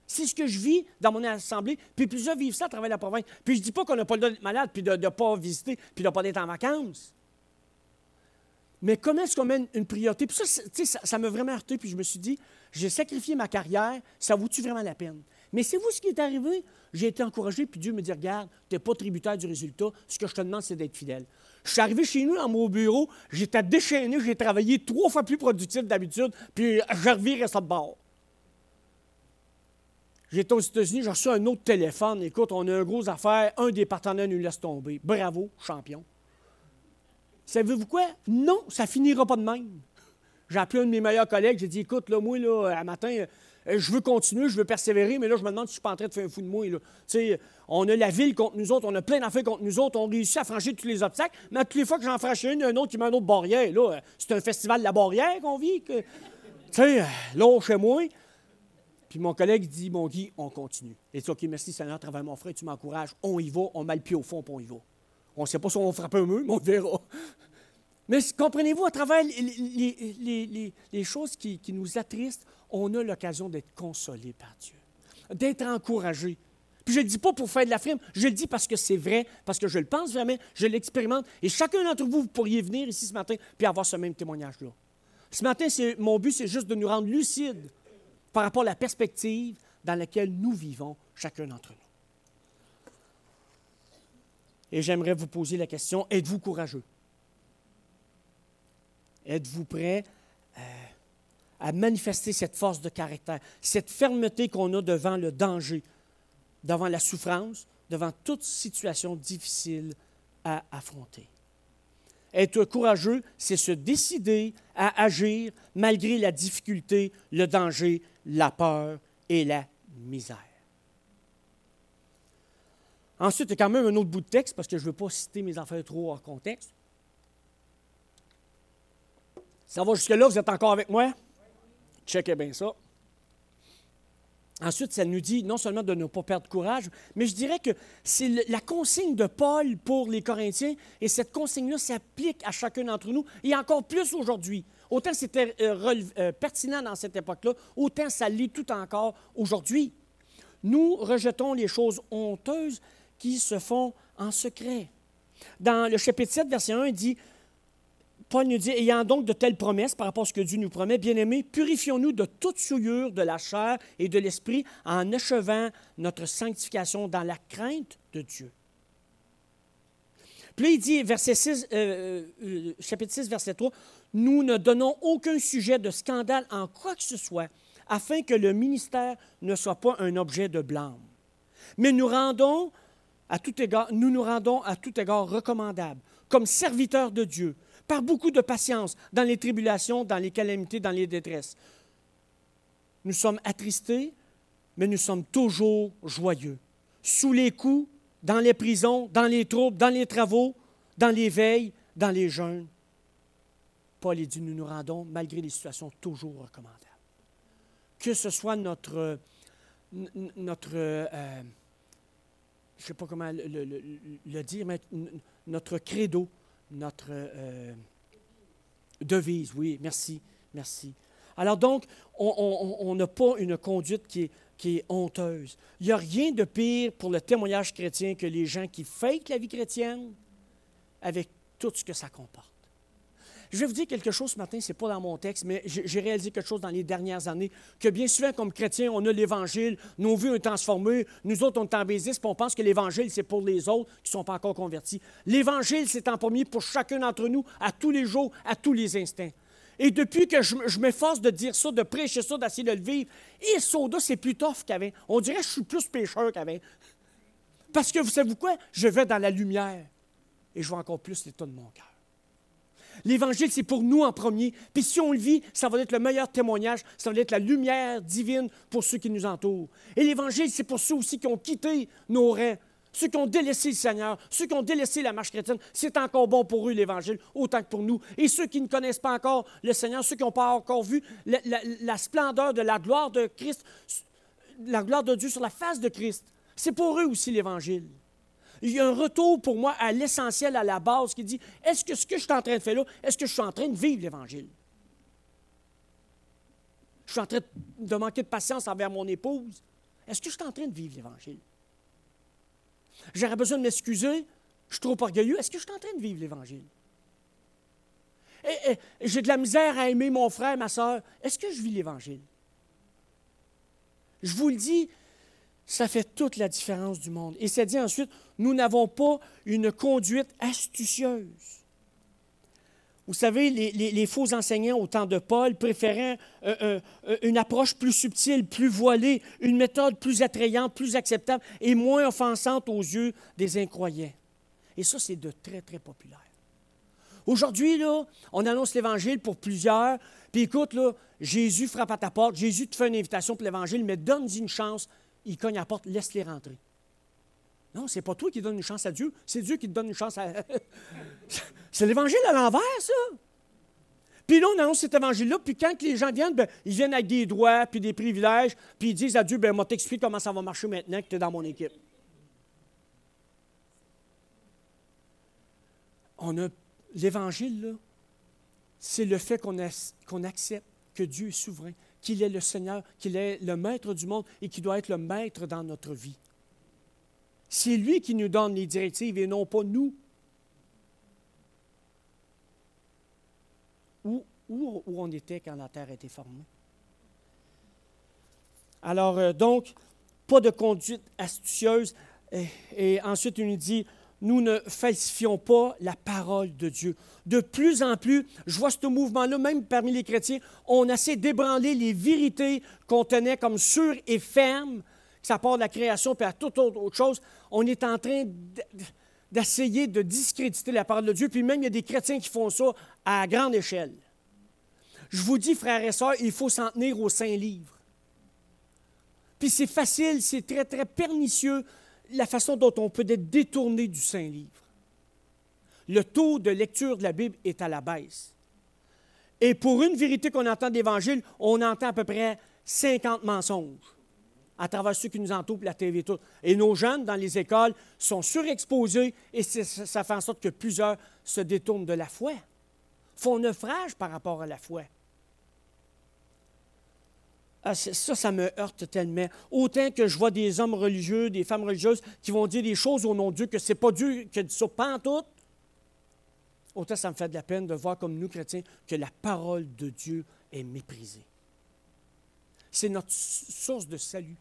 C'est ce que je vis dans mon assemblée, puis plusieurs vivent ça à travers la province. Puis je ne dis pas qu'on n'a pas le droit d'être malade, puis de ne pas visiter, puis de ne pas être en vacances. Mais comment est-ce qu'on mène une priorité? Puis ça, ça, m'a vraiment heurté, puis je me suis dit, j'ai sacrifié ma carrière, ça vaut-tu vraiment la peine? Mais c'est vous ce qui est arrivé? J'ai été encouragé, puis Dieu me dit, regarde, tu n'es pas tributaire du résultat, ce que je te demande, c'est d'être fidèle. Je suis arrivé chez nous, dans mon bureau, j'étais déchaîné, j'ai travaillé trois fois plus productif d'habitude, puis je revirais ça de bord. J'étais aux États-Unis, j'ai reçu un autre téléphone. Écoute, on a une grosse affaire, un des partenaires nous laisse tomber. Bravo, champion. Savez-vous quoi? Non, ça finira pas de même. J'ai appelé un de mes meilleurs collègues, j'ai dit écoute, là, moi, là, à matin, euh, je veux continuer, je veux persévérer, mais là, je me demande si je suis pas en train de faire un fou de moi. on a la ville contre nous autres, on a plein d'affaires contre nous autres, on réussit à franchir tous les obstacles, mais toutes les fois que j'en franchis une, un autre qui met un autre barrière. Là, c'est un festival de la barrière qu'on vit. Tu sais, là, chez moi. Puis mon collègue dit Mon Guy, on continue. Et dit OK, merci Seigneur, travaille mon frère, tu m'encourages, on y va, on met le pied au fond, puis on y va. On ne sait pas si on va frapper un mur, mais on verra. Mais comprenez-vous, à travers les, choses qui, nous attristent, on a l'occasion d'être consolé par Dieu, d'être encouragé. Puis je ne le dis pas pour faire de la frime, je le dis parce que c'est vrai, parce que je le pense vraiment, je l'expérimente. Et chacun d'entre vous, vous pourriez venir ici ce matin puis avoir ce même témoignage-là. Ce matin, mon but, c'est juste de nous rendre lucides par rapport à la perspective dans laquelle nous vivons, chacun d'entre nous. Et j'aimerais vous poser la question, êtes-vous courageux? Êtes-vous prêt euh, à manifester cette force de caractère, cette fermeté qu'on a devant le danger, devant la souffrance, devant toute situation difficile à affronter? Être courageux, c'est se décider à agir malgré la difficulté, le danger, la peur et la misère. Ensuite, il y a quand même un autre bout de texte, parce que je ne veux pas citer mes affaires trop hors contexte. Ça va jusque-là, vous êtes encore avec moi? Checkez bien ça. Ensuite, ça nous dit non seulement de ne pas perdre courage, mais je dirais que c'est la consigne de Paul pour les Corinthiens, et cette consigne-là s'applique à chacun d'entre nous, et encore plus aujourd'hui. Autant c'était euh, euh, pertinent dans cette époque-là, autant ça l'est tout encore aujourd'hui. Nous rejetons les choses honteuses qui se font en secret. Dans le chapitre 7, verset 1, il dit, Paul nous dit, ayant donc de telles promesses par rapport à ce que Dieu nous promet, bien-aimés, purifions-nous de toute souillure de la chair et de l'esprit en achevant notre sanctification dans la crainte de Dieu. Puis verset 6, euh, euh, chapitre 6, verset 3, Nous ne donnons aucun sujet de scandale en quoi que ce soit, afin que le ministère ne soit pas un objet de blâme. Mais nous rendons à tout égard, nous nous rendons à tout égard recommandables, comme serviteurs de Dieu, par beaucoup de patience, dans les tribulations, dans les calamités, dans les détresses. Nous sommes attristés, mais nous sommes toujours joyeux. Sous les coups, dans les prisons, dans les troubles, dans les travaux, dans les veilles, dans les jeûnes. Paul dit, nous nous rendons, malgré les situations, toujours recommandables. Que ce soit notre, notre euh, je ne sais pas comment le, dire, mais notre credo, notre euh, devise, oui, merci, merci. Alors donc, on n'a pas une conduite qui est, qui est honteuse. Il n'y a rien de pire pour le témoignage chrétien que les gens qui fake la vie chrétienne avec tout ce que ça comporte. Je vais vous dire quelque chose ce matin, ce n'est pas dans mon texte, mais j'ai réalisé quelque chose dans les dernières années, que bien souvent, comme chrétiens, on a l'Évangile, nos vies ont transformées, nous autres, on est en baisis, puis on pense que l'Évangile, c'est pour les autres qui ne sont pas encore convertis. L'Évangile, c'est en premier pour chacun d'entre nous, à tous les jours, à tous les instants. Et depuis que je, m'efforce de dire ça, de prêcher ça, d'essayer de le vivre, et Soda, c'est plus tough qu'avant. On dirait que je suis plus pécheur qu'avant. Parce que vous savez quoi? Je vais dans la lumière et je vois encore plus l'état de mon cœur. L'Évangile, c'est pour nous en premier. Puis si on le vit, ça va être le meilleur témoignage, ça va être la lumière divine pour ceux qui nous entourent. Et l'Évangile, c'est pour ceux aussi qui ont quitté nos rangs, ceux qui ont délaissé le Seigneur, ceux qui ont délaissé la marche chrétienne. C'est encore bon pour eux, l'Évangile, autant que pour nous. Et ceux qui ne connaissent pas encore le Seigneur, ceux qui n'ont pas encore vu la, splendeur de la gloire de Christ, la gloire de Dieu sur la face de Christ, c'est pour eux aussi l'Évangile il y a un retour pour moi à l'essentiel, à la base, qui dit, est-ce que ce que je suis en train de faire là, est-ce que je suis en train de vivre l'Évangile? Je suis en train de manquer de patience envers mon épouse. Est-ce que je suis en train de vivre l'Évangile? J'aurais besoin de m'excuser. Je suis trop orgueilleux. Est-ce que je suis en train de vivre l'Évangile? J'ai de la misère à aimer mon frère, ma soeur. Est-ce que je vis l'Évangile? Je vous le dis, ça fait toute la différence du monde. Et c'est dit ensuite, nous n'avons pas une conduite astucieuse. Vous savez, les, faux enseignants au temps de Paul préféraient euh, euh, une approche plus subtile, plus voilée, une méthode plus attrayante, plus acceptable et moins offensante aux yeux des incroyants. Et ça, c'est de très, très populaire. Aujourd'hui, on annonce l'Évangile pour plusieurs. Puis écoute, là, Jésus frappe à ta porte, Jésus te fait une invitation pour l'Évangile, mais donne-y une chance il cogne à la porte, laisse-les rentrer. Non, c'est pas toi qui donne une chance à Dieu, c'est Dieu qui te donne une chance à. <laughs> c'est l'Évangile à l'envers, ça. Puis là, on annonce cet évangile-là, puis quand les gens viennent, ben, ils viennent avec des droits, puis des privilèges, puis ils disent à Dieu, ben, moi, t'explique comment ça va marcher maintenant que tu es dans mon équipe. On l'évangile, là, c'est le fait qu'on accepte que Dieu est souverain, qu'il est le Seigneur, qu'il est le maître du monde et qu'il doit être le maître dans notre vie. C'est lui qui nous donne les directives et non pas nous. Où, on était quand la terre a été formée. Alors, euh, donc, pas de conduite astucieuse. Et, et ensuite, il nous dit, nous ne falsifions pas la parole de Dieu. De plus en plus, je vois ce mouvement-là, même parmi les chrétiens, on essaie d'ébranler les vérités qu'on tenait comme sûres et fermes, ça part de la création puis à toute autre, chose. On est en train d'essayer de discréditer la parole de Dieu, puis même il y a des chrétiens qui font ça à grande échelle. Je vous dis, frères et sœurs, il faut s'en tenir au Saint-Livre. Puis c'est facile, c'est très, très pernicieux la façon dont on peut être détourné du Saint-Livre. Le taux de lecture de la Bible est à la baisse. Et pour une vérité qu'on entend d'Évangile, on entend à peu près 50 mensonges à travers ceux qui nous entourent, la TV, tout. Et nos jeunes dans les écoles sont surexposés et ça fait en sorte que plusieurs se détournent de la foi, font naufrage par rapport à la foi. Ah, ça, ça me heurte tellement. Autant que je vois des hommes religieux, des femmes religieuses qui vont dire des choses au nom de Dieu, que ce n'est pas Dieu qui dit ça, pas en tout. Autant ça me fait de la peine de voir comme nous, chrétiens, que la parole de Dieu est méprisée. C'est notre source de salut.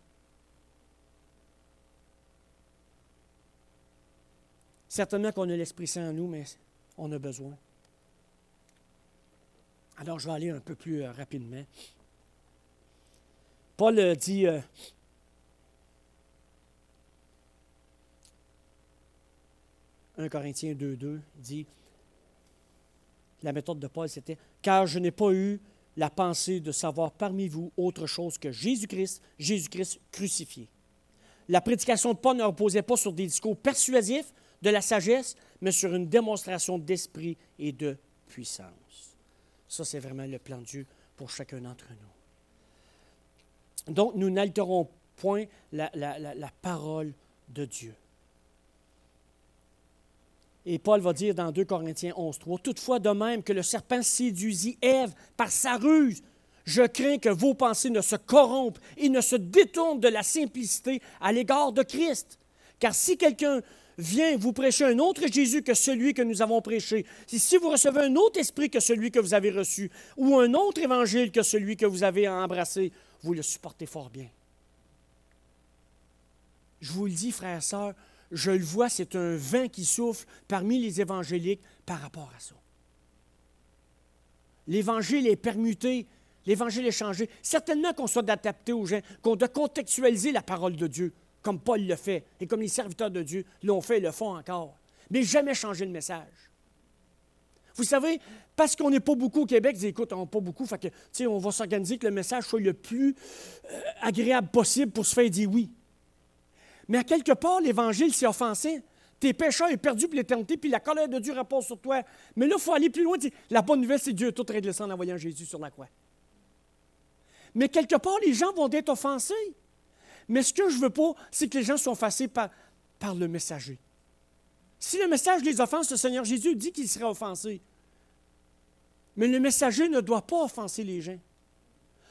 Certainement qu'on a l'Esprit Saint en nous, mais on a besoin. Alors, je vais aller un peu plus euh, rapidement. Paul dit euh, « 1 Corinthiens 2.2 dit, la méthode de Paul, c'était Car je n'ai pas eu la pensée de savoir parmi vous autre chose que Jésus-Christ, Jésus-Christ crucifié. La prédication de Paul ne reposait pas sur des discours persuasifs de la sagesse, mais sur une démonstration d'esprit et de puissance. Ça, c'est vraiment le plan de Dieu pour chacun d'entre nous. Donc, nous n'alterons point la, parole de Dieu. Et Paul va dire dans 2 Corinthiens 11, 3, Toutefois, de même que le serpent séduisit Ève par sa ruse, je crains que vos pensées ne se corrompent et ne se détournent de la simplicité à l'égard de Christ. Car si quelqu'un vient vous prêcher un autre Jésus que celui que nous avons prêché, si vous recevez un autre esprit que celui que vous avez reçu, ou un autre évangile que celui que vous avez embrassé, vous le supportez fort bien. Je vous le dis, frères et sœurs, je le vois, c'est un vent qui souffle parmi les évangéliques par rapport à ça. L'évangile est permuté, l'évangile est changé. Certainement qu'on soit adapté aux gens, qu'on doit contextualiser la parole de Dieu, comme Paul le fait, et comme les serviteurs de Dieu l'ont fait et le font encore. Mais jamais changer le message. Vous savez, parce qu'on n'est pas beaucoup au Québec, ils écoute, on n'est pas beaucoup, que, on va s'organiser que le message soit le plus euh, agréable possible pour se faire dire oui. Mais à quelque part, l'Évangile, c'est offensé. Tes pécheurs est perdu pour l'éternité, puis la colère de Dieu repose sur toi. Mais là, il faut aller plus loin. La bonne nouvelle, c'est Dieu a tout réglé en envoyant Jésus sur la croix. Mais quelque part, les gens vont être offensés. Mais ce que je ne veux pas, c'est que les gens soient offensés par, le messager. Si le message les offense, le Seigneur Jésus dit qu'il serait offensé. Mais le messager ne doit pas offenser les gens.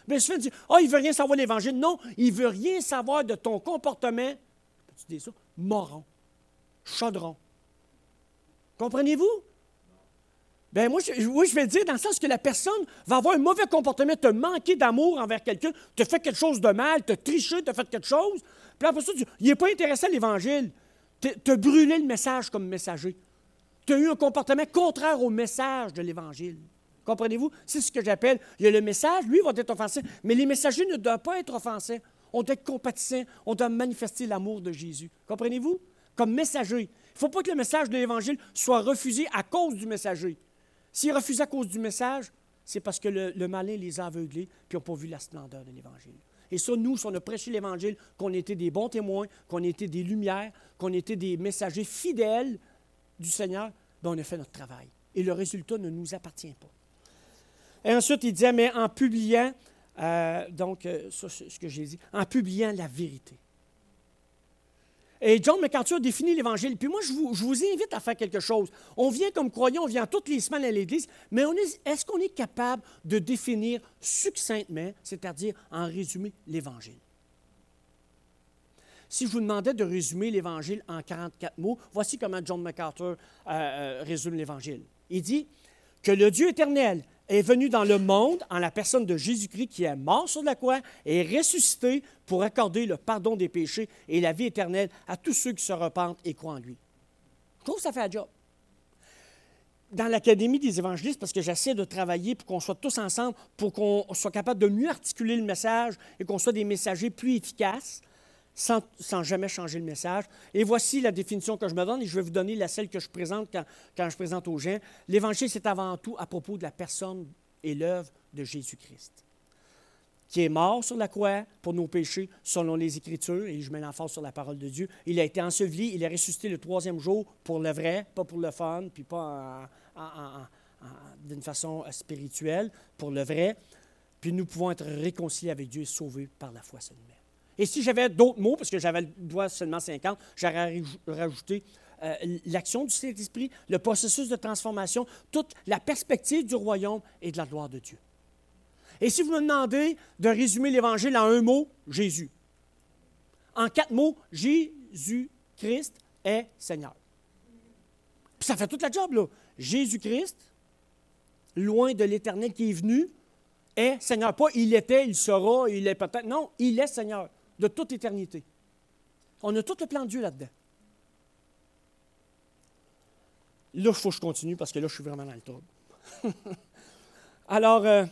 Bien souvent, dit Ah, oh, il ne veut rien savoir de l'Évangile. Non, il ne veut rien savoir de ton comportement. Tu dis ça? Moron. Chaudron. Comprenez-vous? Ben moi, je, oui, je vais dire dans le sens que la personne va avoir un mauvais comportement, te manquer d'amour envers quelqu'un, te fait quelque chose de mal, te tricher, te fait quelque chose. Puis après ça, tu, il n'est pas intéressé à l'Évangile. Tu as brûlé le message comme messager. Tu as eu un comportement contraire au message de l'Évangile. Comprenez-vous? C'est ce que j'appelle. Il y a le message, lui, va être offensé, mais les messagers ne doivent pas être offensés. On doit être compatissants, on doit manifester l'amour de Jésus. Comprenez-vous? Comme messager. Il ne faut pas que le message de l'Évangile soit refusé à cause du messager. S'il refuse à cause du message, c'est parce que le, malin les a aveuglés puis n'ont pas vu la splendeur de l'Évangile. Et ça, nous, si on a prêché l'Évangile, qu'on était des bons témoins, qu'on était des lumières, qu'on était des messagers fidèles du Seigneur, ben, on a fait notre travail. Et le résultat ne nous appartient pas. Et ensuite, il disait, mais en publiant, euh, donc, euh, ça, ce que j'ai dit, en publiant la vérité. Et John MacArthur définit l'Évangile. Puis moi, je vous, invite à faire quelque chose. On vient comme croyant, on vient toutes les semaines à l'Église, mais est-ce qu'on est capable de définir succinctement, c'est-à-dire en résumé, l'Évangile? Si je vous demandais de résumer l'Évangile en 44 mots, voici comment John MacArthur euh, résume l'Évangile. Il dit que le Dieu éternel est venu dans le monde en la personne de Jésus-Christ qui est mort sur la croix et ressuscité pour accorder le pardon des péchés et la vie éternelle à tous ceux qui se repentent et croient en lui. Je trouve ça fait un job. Dans l'Académie des évangélistes, parce que j'essaie de travailler pour qu'on soit tous ensemble, pour qu'on soit capable de mieux articuler le message et qu'on soit des messagers plus efficaces, sans, jamais changer le message. Et voici la définition que je me donne, et je vais vous donner la celle que je présente quand, je présente aux gens. L'Évangile, c'est avant tout à propos de la personne et l'œuvre de Jésus-Christ, qui est mort sur la croix pour nos péchés, selon les Écritures, et je mets l'emphase sur la parole de Dieu. Il a été enseveli, il est ressuscité le troisième jour pour le vrai, pas pour le fun, puis pas d'une façon spirituelle, pour le vrai. Puis nous pouvons être réconciliés avec Dieu et sauvés par la foi seulement. Et si j'avais d'autres mots, parce que j'avais le doigt seulement 50, j'aurais rajouté euh, l'action du Saint-Esprit, le processus de transformation, toute la perspective du royaume et de la gloire de Dieu. Et si vous me demandez de résumer l'Évangile en un mot, Jésus. En quatre mots, Jésus-Christ est Seigneur. Puis ça fait toute la job, là. Jésus-Christ, loin de l'Éternel qui est venu, est Seigneur. Pas il était, il sera, il est peut-être. Non, il est Seigneur de toute éternité. On a tout le plan de Dieu là-dedans. Là, il faut que je continue parce que là, je suis vraiment dans le trouble. <laughs> Alors, euh,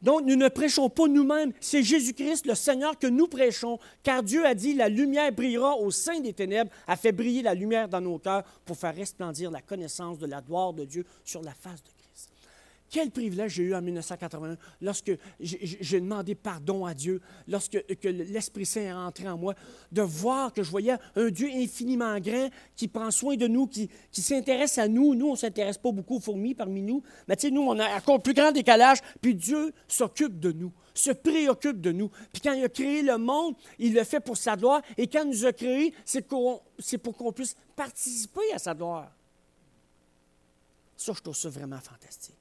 donc, nous ne prêchons pas nous-mêmes. C'est Jésus-Christ, le Seigneur, que nous prêchons, car Dieu a dit, la lumière brillera au sein des ténèbres, a fait briller la lumière dans nos cœurs pour faire resplendir la connaissance de la gloire de Dieu sur la face de quel privilège j'ai eu en 1981 lorsque j'ai demandé pardon à Dieu, lorsque l'Esprit Saint est rentré en moi, de voir que je voyais un Dieu infiniment grand qui prend soin de nous, qui, s'intéresse à nous. Nous, on ne s'intéresse pas beaucoup aux fourmis parmi nous, mais tu sais, nous, on a encore plus grand décalage, puis Dieu s'occupe de nous se préoccupe de nous. Puis quand il a créé le monde, il le fait pour sa gloire. Et quand il nous a créés, c'est pour qu'on puisse participer à sa gloire. Ça, je trouve ça vraiment fantastique.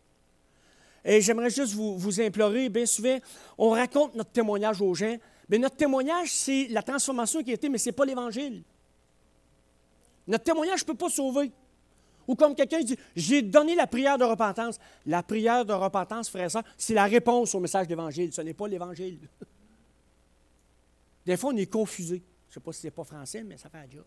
Et j'aimerais juste vous, implorer, bien souvent, on raconte notre témoignage aux gens. Mais notre témoignage, c'est la transformation qui a été, mais ce n'est pas l'Évangile. Notre témoignage ne peut pas sauver. Ou comme quelqu'un dit, j'ai donné la prière de repentance. La prière de repentance, frère ça, c'est la réponse au message d'Évangile. Ce n'est pas l'Évangile. Des fois, on est confusé. Je ne sais pas si ce n'est pas français, mais ça fait un job.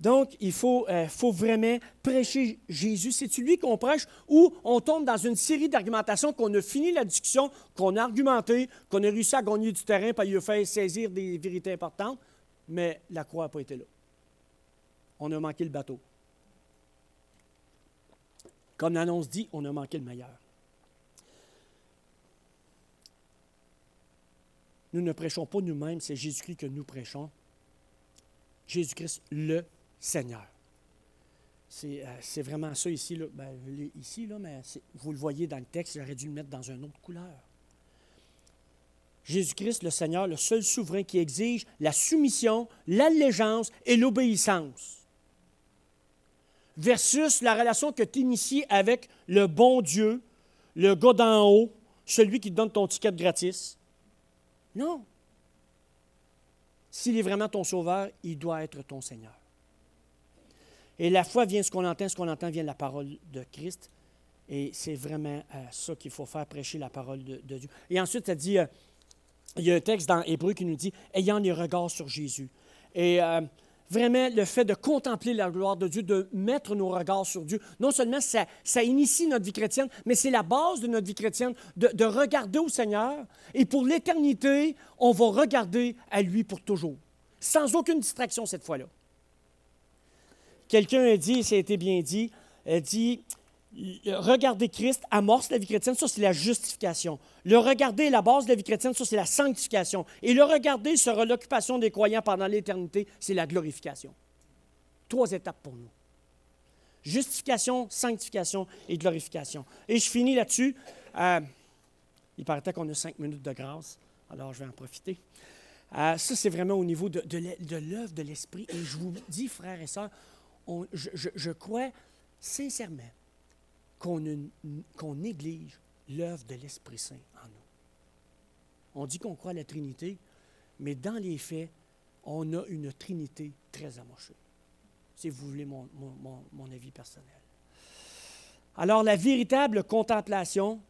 Donc, il euh, faut, vraiment prêcher Jésus. C'est lui qu'on prêche ou on tombe dans une série d'argumentations qu'on a fini la discussion, qu'on a argumenté, qu'on a réussi à gagner du terrain, par il fait saisir des vérités importantes, mais la croix n'a pas été là. On a manqué le bateau. Comme l'annonce dit, on a manqué le meilleur. Nous ne prêchons pas nous-mêmes, c'est Jésus-Christ que nous prêchons. Jésus-Christ, le Seigneur. C'est euh, vraiment ça ici. Là. Ben, ici, là, mais vous le voyez dans le texte, j'aurais dû le mettre dans une autre couleur. Jésus-Christ, le Seigneur, le seul souverain qui exige la soumission, l'allégeance et l'obéissance. Versus la relation que tu inities avec le bon Dieu, le gars d'en haut, celui qui te donne ton ticket gratis. Non. S'il est vraiment ton sauveur, il doit être ton Seigneur. Et la foi vient ce qu'on entend, ce qu'on entend vient de la parole de Christ. Et c'est vraiment euh, ça qu'il faut faire, prêcher la parole de, Dieu. Et ensuite, ça dit, euh, il y a un texte dans Hébreu qui nous dit, ayant les regards sur Jésus. Et euh, vraiment, le fait de contempler la gloire de Dieu, de mettre nos regards sur Dieu, non seulement ça, initie notre vie chrétienne, mais c'est la base de notre vie chrétienne, de, de regarder au Seigneur. Et pour l'éternité, on va regarder à lui pour toujours, sans aucune distraction cette fois-là. Quelqu'un a dit, ça a été bien dit, a dit, regarder Christ amorce la vie chrétienne, ça c'est la justification. Le regarder la base de la vie chrétienne, ça c'est la sanctification. Et le regarder sera l'occupation des croyants pendant l'éternité, c'est la glorification. Trois étapes pour nous. Justification, sanctification et glorification. Et je finis là-dessus. Euh, il paraît qu'on a cinq minutes de grâce, alors je vais en profiter. Euh, ça, c'est vraiment au niveau de, de l'œuvre de l'Esprit. Et je vous dis, frères et sœurs, je crois sincèrement qu'on néglige l'œuvre de l'Esprit Saint en nous. On dit qu'on croit à la Trinité, mais dans les faits, on a une Trinité très amochée. Si vous voulez mon, avis personnel. Alors, la véritable contemplation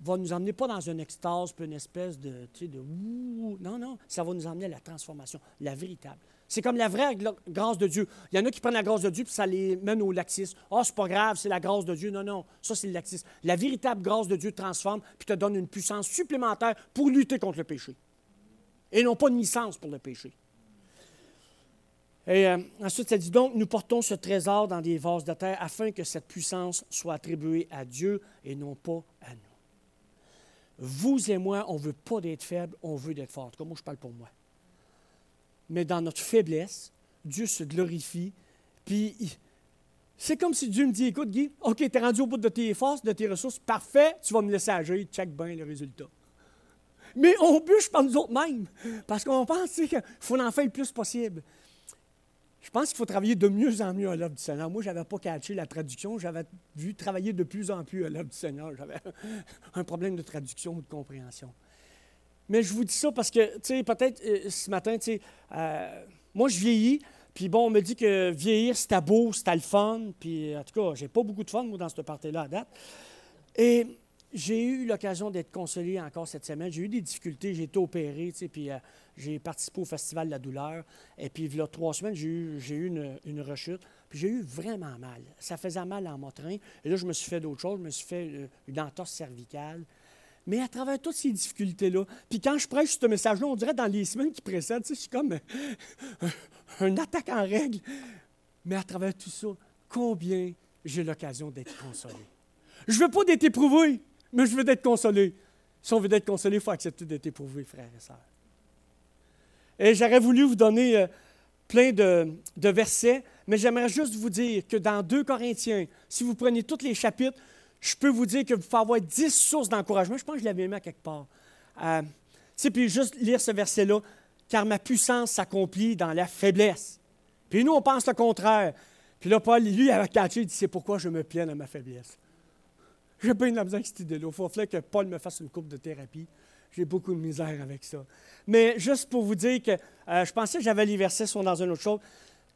va nous emmener pas dans une extase, pas une espèce de, tu sais, de Non, non, ça va nous emmener à la transformation, la véritable. C'est comme la vraie grâce de Dieu. Il y en a qui prennent la grâce de Dieu puis ça les mène au laxisme. Ah, c'est pas grave, c'est la grâce de Dieu. Non, non, ça c'est le laxisme. La véritable grâce de Dieu transforme puis te donne une puissance supplémentaire pour lutter contre le péché. Et non pas une licence pour le péché. Et euh, ensuite, ça dit donc, nous portons ce trésor dans des vases de terre afin que cette puissance soit attribuée à Dieu et non pas à nous. Vous et moi, on ne veut pas d'être faible, on veut d'être fort. Comme moi, je parle pour moi mais dans notre faiblesse, Dieu se glorifie. Puis c'est comme si Dieu me dit Écoute, Guy, OK, tu es rendu au bout de tes forces, de tes ressources, parfait, tu vas me laisser agir, check bien le résultat. Mais on bûche par nous autres mêmes, parce qu'on pense qu'il faut en faire le plus possible. Je pense qu'il faut travailler de mieux en mieux à l'œuvre du Seigneur. Moi, je n'avais pas catché la traduction, j'avais vu travailler de plus en plus à l'œuvre du Seigneur. J'avais <laughs> un problème de traduction ou de compréhension. Mais je vous dis ça parce que, tu sais, peut-être euh, ce matin, tu sais, euh, moi, je vieillis. Puis bon, on me dit que vieillir, c'était beau, c'était le fun. Puis en tout cas, j'ai pas beaucoup de fun, moi, dans cette partie-là à date. Et j'ai eu l'occasion d'être consolé encore cette semaine. J'ai eu des difficultés, j'ai été opéré, tu sais, puis euh, j'ai participé au Festival de la douleur. Et puis, il y a trois semaines, j'ai eu, eu une, rechute. Puis j'ai eu vraiment mal. Ça faisait mal en mon train. Et là, je me suis fait d'autres choses. Je me suis fait une entorse cervicale. Mais à travers toutes ces difficultés-là, puis quand je prêche ce message-là, on dirait dans les semaines qui précèdent, je suis comme un attaque en règle. Mais à travers tout ça, combien j'ai l'occasion d'être consolé. Je ne veux pas d'être éprouvé, mais je veux d'être consolé. Si on veut d'être consolé, il faut accepter d'être éprouvé, frères et sœurs. Et j'aurais voulu vous donner euh, plein de versets, mais j'aimerais juste vous dire que dans 2 Corinthiens, si vous prenez tous les chapitres, je peux vous dire que vous pouvez avoir dix sources d'encouragement. Je pense que je l'avais mis à quelque part. Euh, tu puis juste lire ce verset-là, car ma puissance s'accomplit dans la faiblesse. Puis nous, on pense le contraire. Puis là, Paul, lui, avait catché, il dit C'est pourquoi je me plains de ma faiblesse. J'ai pas une la misère avec cette idée-là. Il faudrait que Paul me fasse une coupe de thérapie. J'ai beaucoup de misère avec ça. Mais juste pour vous dire que euh, je pensais que j'avais les versets sont dans une autre chose.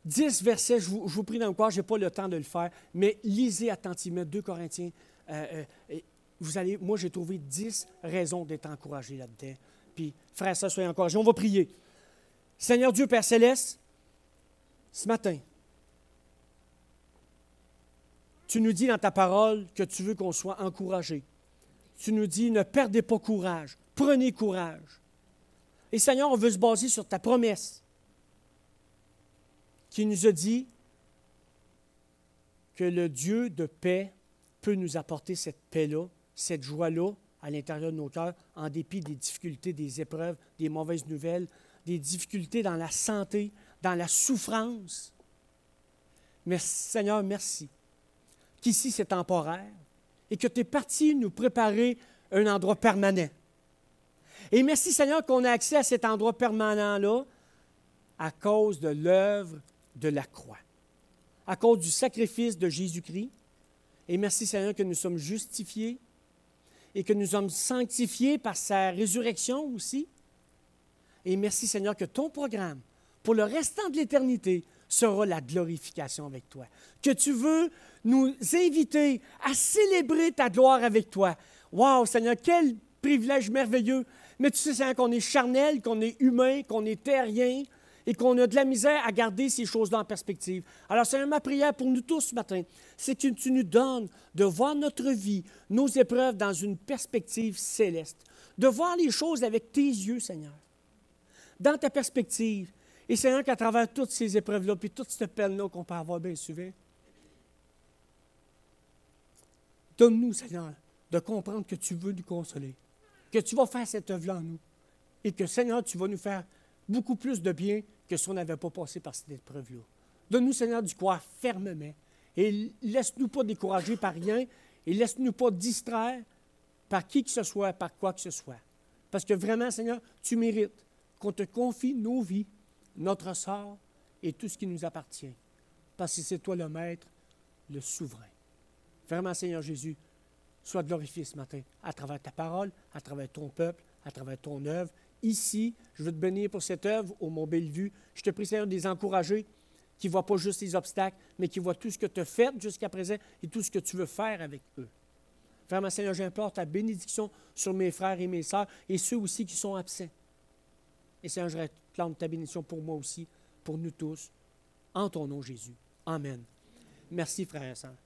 Dix versets, je vous, je vous prie dans le corps, je n'ai pas le temps de le faire, mais lisez attentivement 2 Corinthiens euh, euh, vous allez, moi, j'ai trouvé dix raisons d'être encouragé là-dedans. Puis, frère, soyez encouragés. On va prier. Seigneur Dieu, Père Céleste, ce matin, tu nous dis dans ta parole que tu veux qu'on soit encouragé. Tu nous dis, ne perdez pas courage, prenez courage. Et Seigneur, on veut se baser sur ta promesse qui nous a dit que le Dieu de paix peux nous apporter cette paix-là, cette joie-là à l'intérieur de nos cœurs, en dépit des difficultés, des épreuves, des mauvaises nouvelles, des difficultés dans la santé, dans la souffrance. Mais Seigneur, merci qu'ici c'est temporaire et que tu es parti nous préparer un endroit permanent. Et merci Seigneur qu'on a accès à cet endroit permanent-là à cause de l'œuvre de la croix, à cause du sacrifice de Jésus-Christ. Et merci Seigneur que nous sommes justifiés et que nous sommes sanctifiés par sa résurrection aussi. Et merci Seigneur que ton programme pour le restant de l'éternité sera la glorification avec toi. Que tu veux nous inviter à célébrer ta gloire avec toi. Wow, Seigneur, quel privilège merveilleux. Mais tu sais, Seigneur, qu'on est charnel, qu'on est humain, qu'on est terrien et qu'on a de la misère à garder ces choses-là en perspective. Alors, Seigneur, ma prière pour nous tous ce matin, c'est que tu nous donnes de voir notre vie, nos épreuves dans une perspective céleste, de voir les choses avec tes yeux, Seigneur, dans ta perspective, et Seigneur, qu'à travers toutes ces épreuves-là, puis toute cette peine-là qu'on peut avoir bien souvent, donne-nous, Seigneur, de comprendre que tu veux nous consoler, que tu vas faire cette œuvre-là en nous, et que, Seigneur, tu vas nous faire beaucoup plus de bien que si on n'avait pas passé par cette épreuve-là. Donne-nous, Seigneur, du croire fermement, et laisse-nous pas décourager par rien, et laisse-nous pas distraire par qui que ce soit, par quoi que ce soit. Parce que vraiment, Seigneur, tu mérites qu'on te confie nos vies notre sort et tout ce qui nous appartient. Parce que c'est toi le Maître, le souverain. Vraiment, Seigneur Jésus, sois glorifié ce matin à travers ta parole, à travers ton peuple, à travers ton œuvre. Ici, je veux te bénir pour cette œuvre au Mont Bellevue. Je te prie, Seigneur, de les encourager, qui ne voient pas juste les obstacles, mais qui voient tout ce que tu as fait jusqu'à présent et tout ce que tu veux faire avec eux. Vraiment, Seigneur, j'implore ta bénédiction sur mes frères et mes sœurs et ceux aussi qui sont absents. Et Seigneur, je réclame ta bénédiction pour moi aussi, pour nous tous, en ton nom Jésus. Amen. Merci, frères et sœurs.